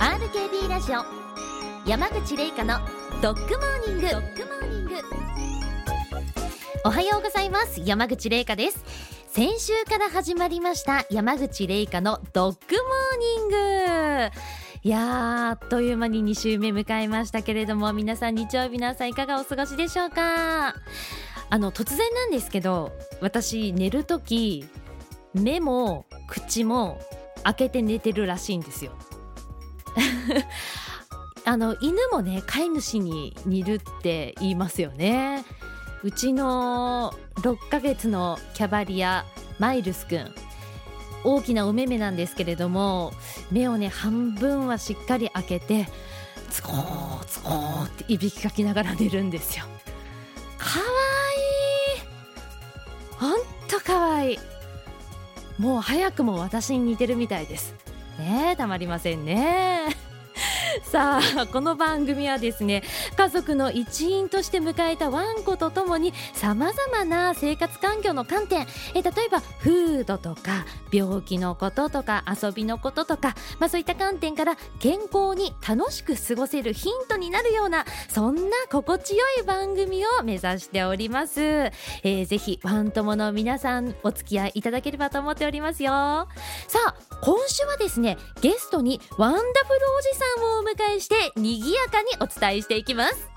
RKB ラジオ。山口玲香のドッグモーニング。ドッグモーニングおはようございます。山口玲香です。先週から始まりました山口玲香のドッグモーニング。いやーあっという間に2週目迎えましたけれども皆さん日曜日の朝いかがお過ごしでしょうか？あの突然なんですけど私寝るとき目も口も開けて寝てるらしいんですよ。あの犬もね飼い主に似るって言いますよね。うちの6ヶ月のキャバリアマイルスくん大きなお目目なんですけれども目をね半分はしっかり開けてツコーツコーっていびきかきながら寝るんですよ。かわいい。ほんとかわいい。もう早くも私に似てるみたいです。ねたまりませんね。さあこの番組はですね家族の一員として迎えたワンコとともにさまざまな生活環境の観点。え例えばフードとか病気のこととか遊びのこととか、まあ、そういった観点から健康に楽しく過ごせるヒントになるようなそんな心地よい番組を目指しております、えー、ぜひワン友の皆さんお付き合いいただければと思っておりますよ。さあ今週はですねゲストにワンダフルおじさんをお迎えして賑やかにお伝えしていきます「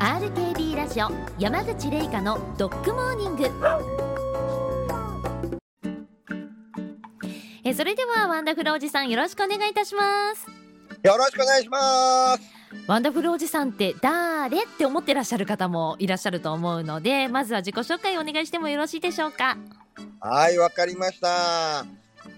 RKB ラジオ山口玲香のドッグモーニング」えそれではワンダフルおじさんよろしくお願いいたします。よろしくお願いしますワンダフルおじさんって誰って思ってらっしゃる方もいらっしゃると思うのでまずは自己紹介をお願いしてもよろしいでしょうか？はい、わかりました。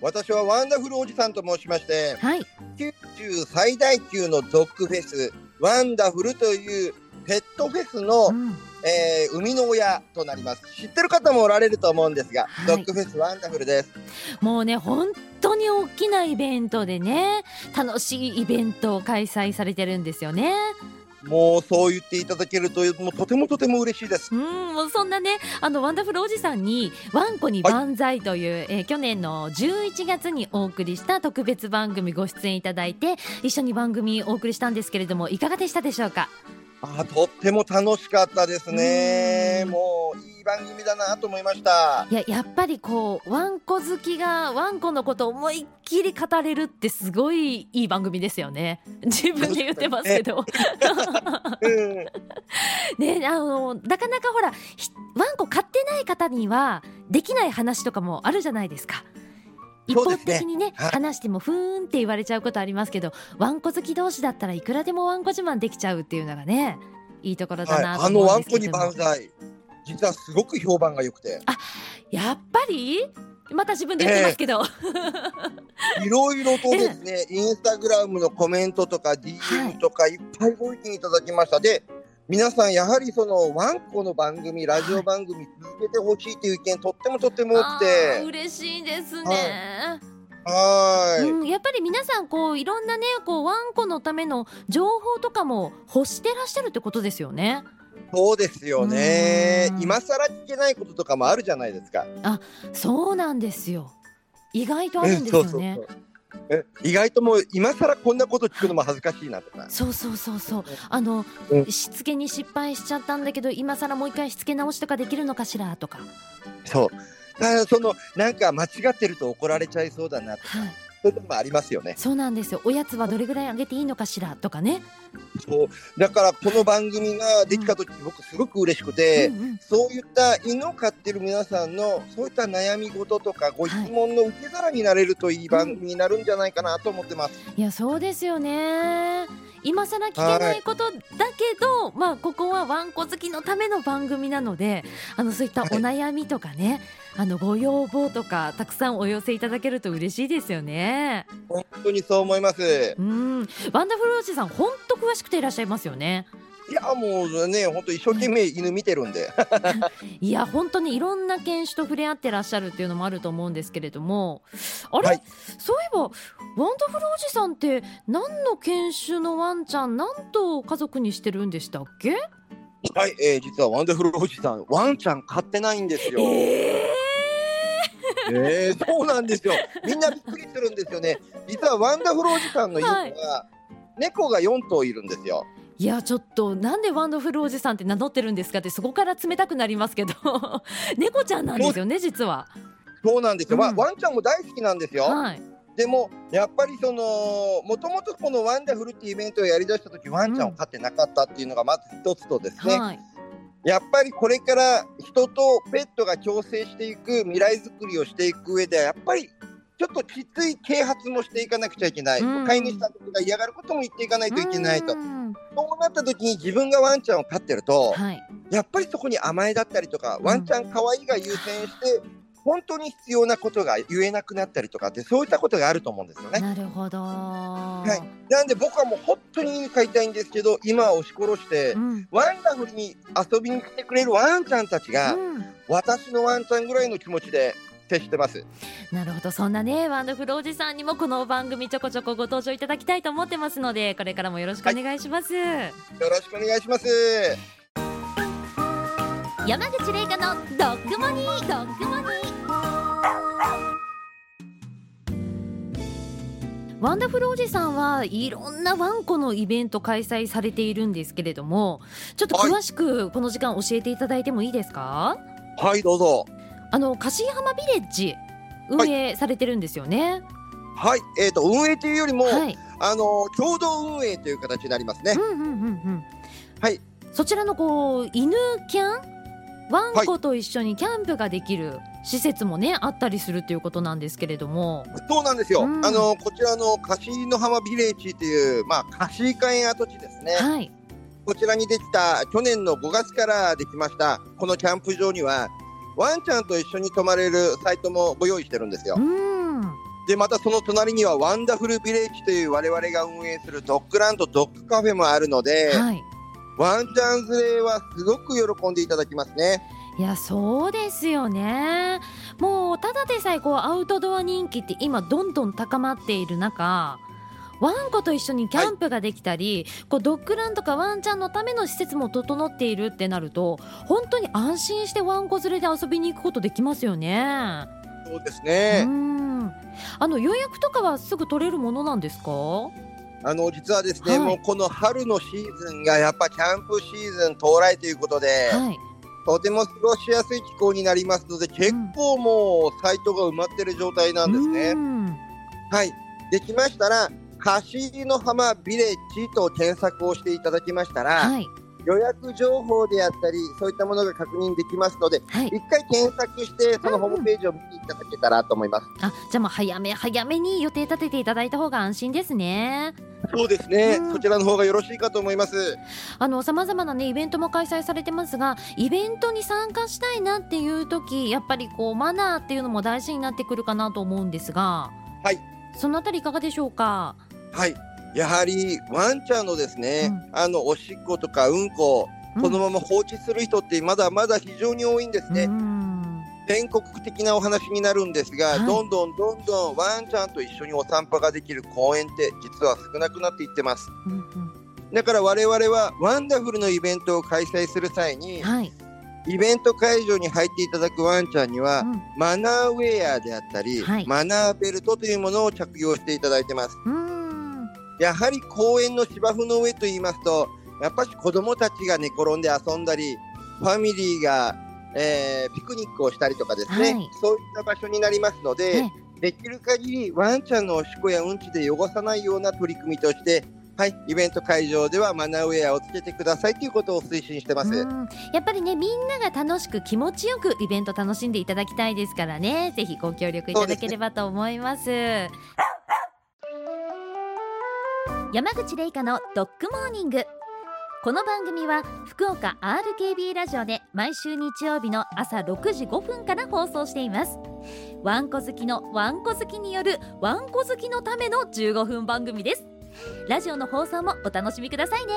私はワンダフルおじさんと申しまして、はい九州最大級のドッグフェス、ワンダフルというペットフェスの、うんえー生みの親となります。知ってる方もおられると思うんですが、はいドッグフェスワンダフルです。もうね本当に大きなイベントでね楽しいイベントを開催されてるんですよね。もうそう言っていただけると、もうとてもとても嬉しいです。うんもうそんなねあのワンダフルおじさんに「ワンコに万歳」という、えー去年の11月にお送りした特別番組ご出演いただいて一緒に番組お送りしたんですけれどもいかがでしたでしょうか？あーとっても楽しかったですね。うんもういい番組だなと思いました。いややっぱりこうワンコ好きがワンコのことを思いっきり語れるってすごいいい番組ですよね自分で言ってますけどうんね あのなかなかほらひワンコ飼ってない方にはできない話とかもあるじゃないですか。一方的にねはい話してもふーんって言われちゃうことありますけどワンコ好き同士だったらいくらでもワンコ自慢できちゃうっていうのがねいいところだはい、なとあの思ワンコにうんですけども、万歳。実はすごく評判が良くて。やっぱり？また自分で言ってますけど、いろいろとですね、インスタグラムのコメントとか DM とかいっぱいご意見いただきました。で、皆さんやはりそのワンコの番組、ラジオ番組続けてほしいという意見とってもとっても多あくーて、嬉しいですね。はーい。うん、やっぱり皆さんこういろんなねこうワンコのための情報とかも欲してらっしゃるってことですよね。そうですよねうん。今更聞けないこととかもあるじゃないですか。そうなんですよ。意外とあるんですよね。そうそうそうえ意外ともう今更こんなこと聞くのも恥ずかしいなとか。そうそうそうそう。あの、うんしつけに失敗しちゃったんだけど今更もう一回しつけ直しとかできるのかしらとか。そう。だからそのなんか間違ってると怒られちゃいそうだなとか、はい。そういうのもありますよね。そうなんですよ。おやつはどれぐらいあげていいのかしらとかね。そうだからこの番組ができた時、僕すごく嬉しくて、うんうんそういった犬を飼ってる皆さんのそういった悩み事とかご質問の受け皿になれるといい番組になるんじゃないかなと思ってます。いやそうですよね。今更聞けないことだけど、まあここはワンコ好きのための番組なので、あのそういったお悩みとかね、あのご要望とかたくさんお寄せいただけると嬉しいですよね。本当にそう思います。うん、ワンダフルおじさん本当詳しくていらっしゃいますよね。いやもうね本当一生懸命犬見てるんで。いや本当にいろんな犬種と触れ合ってらっしゃるっていうのもあると思うんですけれどもあれ、はいそういえばワンダフルおじさんって何の犬種のワンちゃん何と家族にしてるんでしたっけ？はい、えー、実はワンダフルおじさんワンちゃん飼ってないんですよ。ええー、そうなんですよ。みんなびっくりするんですよね。実はワンダフルおじさんの家には、猫が4頭いるんですよ。いやちょっとなんでワンダフルおじさんって名乗ってるんですかってそこから尋ねたくなりますけど。猫ちゃんなんですよね実は。そうなんですよ、うん。まあワンちゃんも大好きなんですよ、はい。でもやっぱりそのもともとこのワンダフルっていうイベントをやりだした時ワンちゃんを飼ってなかったっていうのがまず一つとですね、はい。やっぱりこれから人とペットが共生していく未来づくりをしていく上ではやっぱりちょっときつい啓発もしていかなくちゃいけない、うん。飼い主さんたちが嫌がることも言っていかないといけないと。うん。そうなった時に自分がワンちゃんを飼ってると、はい。やっぱりそこに甘えだったりとか、ワンちゃん可愛いが優先して、本当に必要なことが言えなくなったりとかって、そういったことがあると思うんですよね。なるほど。はい、なんで僕はもう本当に犬飼いたいんですけど、今は押し殺して、うん。ワンダフルに遊びに来てくれるワンちゃんたちが、うん。私のワンちゃんぐらいの気持ちで接してます。なるほどそんなねワンダフルおじさんにもこの番組ちょこちょこご登場いただきたいと思ってますのでこれからもよろしくお願いします、よろしくお願いします。山口玲香のドッグモーニングドッグモーニングワンダフルおじさんはいろんなワンコのイベント開催されているんですけれどもちょっと詳しくこの時間教えていただいてもいいですか、はい、どうぞ。あの柏浜ビレッジ運営されてるんですよね。はい、えっ、と、運営というよりも、はい、あの、共同運営という形になりますね。う。んうんうんうん。はい、そちらのこう犬キャン？ワンコと一緒にキャンプができる施設もねあったりするということなんですけれども。そうなんですよ。うん。あのこちらの貸の浜ビレッジというまあ貸し会跡地ですね。はい。こちらにできた去年の5月からできましたこのキャンプ場にはワンちゃんと一緒に泊まれるサイトもご用意してるんですよう。んでまたその隣にはワンダフルビレッジという我々が運営するドッグランとドッグカフェもあるので、はいワンちゃん連れはすごく喜んでいただきますね。いやそうですよねもうただでさえこうアウトドア人気って今どんどん高まっている中ワンコと一緒にキャンプができたり、こうドッグランとかワンちゃんのための施設も整っているってなると本当に安心してワンコ連れで遊びに行くことできますよね。そうですうね。んあの予約とかはすぐ取れるものなんですか？あの実はですね、はいもうこの春のシーズンがやっぱキャンプシーズン到来ということで、はいとても過ごしやすい気候になりますので、結構もうサイトが埋まってる状態なんですね。うんはい。できましたら、貸の浜ビレッジと検索をしていただきましたら、はい。予約情報であったり、そういったものが確認できますので、はい。一回検索して、そのホームページを見ていただけたらと思います。あじゃあもう早め早めに予定立てていただいた方が安心ですね。そうですね、うん。そちらの方がよろしいかと思います。あの様々なねイベントも開催されてますがイベントに参加したいなっていう時やっぱりこうマナーっていうのも大事になってくるかなと思うんですがはい。そのあたりいかがでしょうか？はい。やはりワンちゃんのですね、あのおしっことかうんこ、このまま放置する人ってまだまだ非常に多いんですね。うん。全国的なお話になるんですが、はい。どんどんどんどんワンちゃんと一緒にお散歩ができる公園って実は少なくなっていってます。うんうん。だから我々はワンダフルのイベントを開催する際に、はい、イベント会場に入っていただくワンちゃんには、うん。マナーウェアであったり、はい。マナーベルトというものを着用していただいてます。うんやはり公園の芝生の上と言いますと、やっぱり子供たちが寝転んで遊んだり、ファミリーが、えーピクニックをしたりとかですね、はい。そういった場所になりますので、ねできる限りワンちゃんのおしっこやうんちで汚さないような取り組みとして、はい、イベント会場ではマナーウェアをつけてくださいということを推進してます。うん。やっぱりねみんなが楽しく気持ちよくイベント楽しんでいただきたいですからね。ぜひご協力いただければと思います山口玲香のドッグモーニング。この番組は福岡 RKB ラジオで毎週日曜日の朝6時5分から放送しています。ワンコ好きのワンコ好きによるワンコ好きのための15分番組です。ラジオの放送もお楽しみくださいね。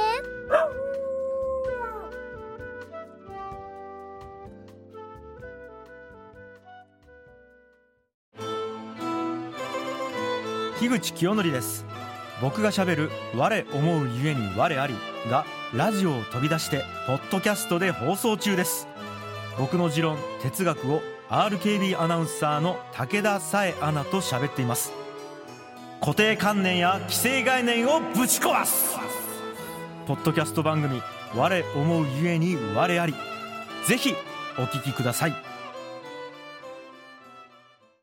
樋口清則です。僕がしゃべる「我思うゆえに我あり」がラジオを飛び出してポッドキャストで放送中です。僕の持論哲学を RKB アナウンサーの武田紗恵アナと喋っています。固定観念や既成概念をぶち壊す。ポッドキャスト番組「我思うゆえに我あり」ぜひお聞きください。